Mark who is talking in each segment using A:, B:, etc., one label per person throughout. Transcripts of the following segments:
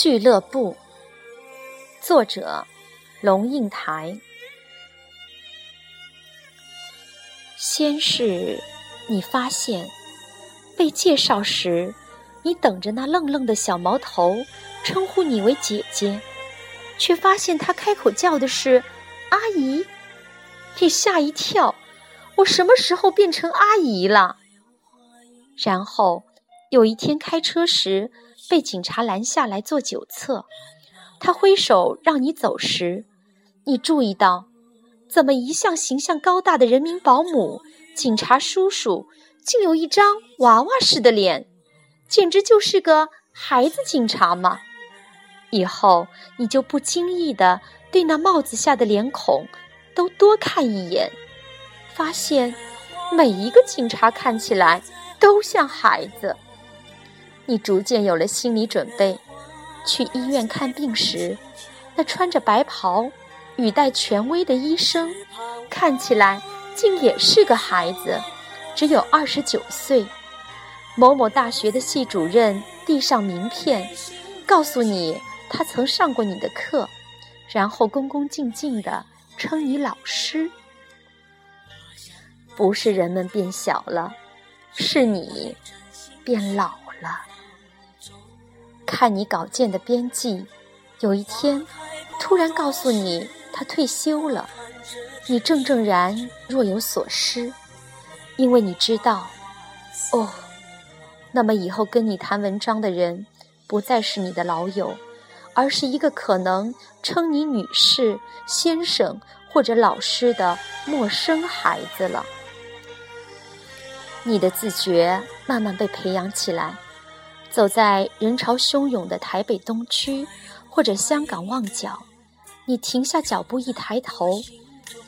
A: 俱乐部，作者龙应台。先是，你发现被介绍时，你等着那愣愣的小毛头称呼你为姐姐，却发现他开口叫的是阿姨，你吓一跳。我什么时候变成阿姨了？然后有一天开车时被警察拦下来做酒测，他挥手让你走时，你注意到，怎么一向形象高大的人民保姆警察叔叔，竟有一张娃娃似的脸，简直就是个孩子警察嘛！以后你就不经意的对那帽子下的脸孔都多看一眼。发现每一个警察看起来都像孩子，你逐渐有了心理准备。去医院看病时，那穿着白袍、语带权威的医生，看起来竟也是个孩子，只有二十九岁。某某大学的系主任递上名片，告诉你他曾上过你的课，然后恭恭敬敬地称你老师。不是人们变小了，是你变老了。看你稿件的编辑，有一天突然告诉你他退休了，你怔怔然若有所失，因为你知道，哦，那么以后跟你谈文章的人不再是你的老友，而是一个可能称你女士、先生或者老师的陌生孩子了。你的自觉慢慢被培养起来，走在人潮汹涌的台北东区或者香港旺角，你停下脚步一抬头，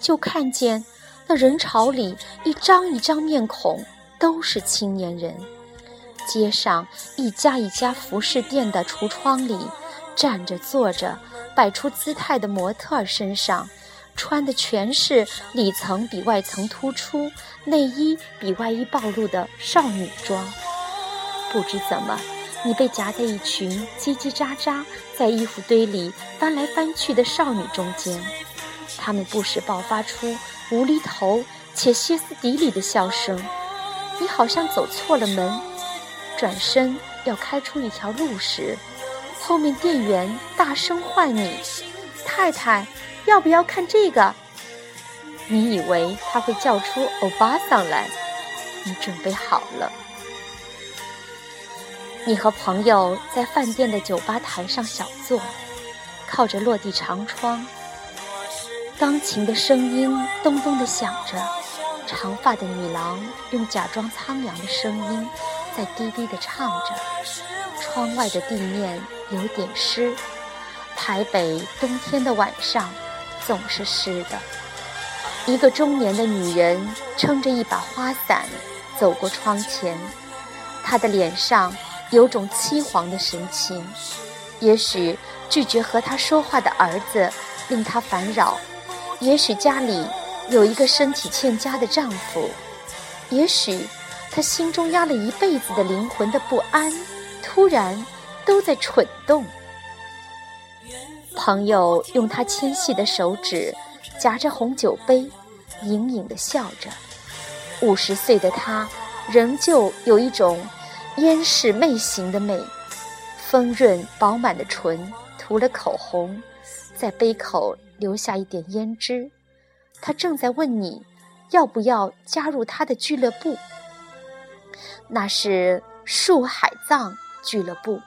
A: 就看见那人潮里一张一张面孔都是青年人。街上一家一家服饰店的橱窗里，站着坐着摆出姿态的模特身上。穿的全是里层比外层突出、内衣比外衣暴露的少女装。不知怎么，你被夹在一群叽叽喳喳在衣服堆里翻来翻去的少女中间。她们不时爆发出无厘头且歇斯底里的笑声。你好像走错了门，转身要开出一条路时，后面店员大声唤你：“太太。”要不要看这个？你以为他会叫出欧巴桑来？你准备好了。你和朋友在饭店的酒吧台上小坐，靠着落地长窗，钢琴的声音咚咚的响着，长发的女郎用假装苍凉的声音在低低的唱着，窗外的地面有点湿。台北冬天的晚上。总是湿的。一个中年的女人撑着一把花伞走过窗前，她的脸上有种凄惶的神情。也许拒绝和他说话的儿子令他烦扰，也许家里有一个身体欠佳的丈夫，也许他心中压了一辈子的灵魂的不安，突然都在蠢动。朋友用他纤细的手指夹着红酒杯，隐隐的笑着。五十岁的他，仍旧有一种烟视媚行的美。丰润饱满的唇涂了口红，在杯口留下一点胭脂。他正在问你，要不要加入他的俱乐部？那是树海葬俱乐部。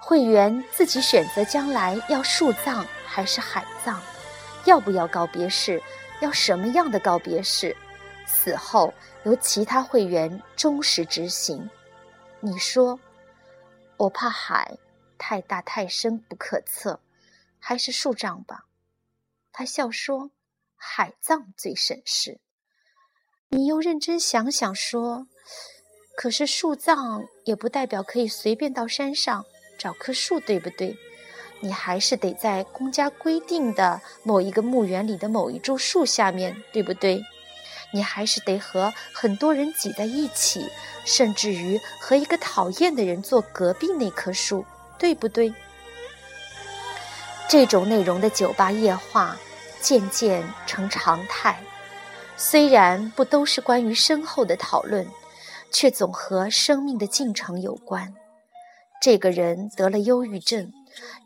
A: 会员自己选择将来要树葬还是海葬，要不要告别式，要什么样的告别式，死后由其他会员忠实执行。你说，我怕海太大太深不可测，还是树葬吧？他笑说，海葬最省事。你又认真想想说，可是树葬也不代表可以随便到山上。找棵树，对不对？你还是得在公家规定的某一个墓园里的某一株树下面，对不对？你还是得和很多人挤在一起，甚至于和一个讨厌的人坐隔壁那棵树，对不对？这种内容的酒吧夜话渐渐成常态。虽然不都是关于身后的讨论，却总和生命的进程有关。这个人得了忧郁症，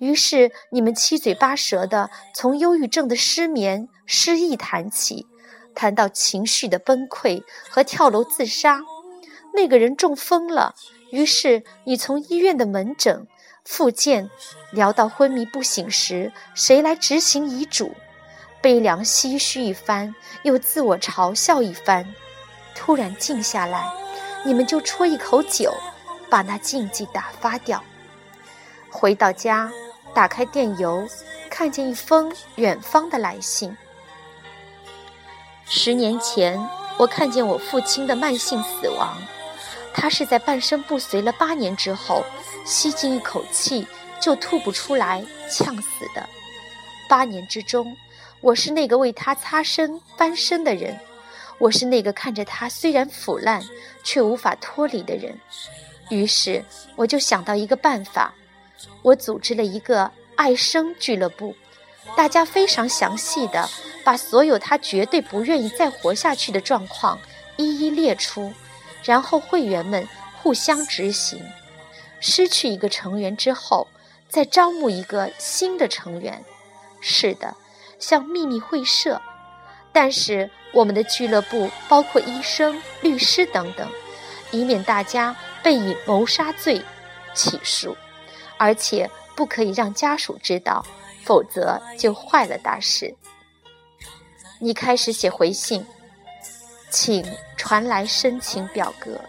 A: 于是你们七嘴八舌的从忧郁症的失眠、失忆谈起，谈到情绪的崩溃和跳楼自杀。那个人中风了，于是你从医院的门诊、复健聊到昏迷不醒时，谁来执行遗嘱？悲凉唏嘘一番，又自我嘲笑一番，突然静下来，你们就啜一口酒，把那禁忌打发掉。回到家，打开电邮，看见一封远方的来信。十年前，我看见我父亲的慢性死亡，他是在半身不遂了八年之后，吸进一口气就吐不出来，呛死的。八年之中。我是那个为他擦身翻身的人，我是那个看着他虽然腐烂却无法脱离的人。于是我就想到一个办法，我组织了一个爱生俱乐部，大家非常详细的把所有他绝对不愿意再活下去的状况一一列出，然后会员们互相执行。失去一个成员之后，再招募一个新的成员。是的。像秘密会社，但是我们的俱乐部包括医生、律师等等，以免大家被以谋杀罪起诉，而且不可以让家属知道，否则就坏了大事。你开始写回信，请传来申请表格。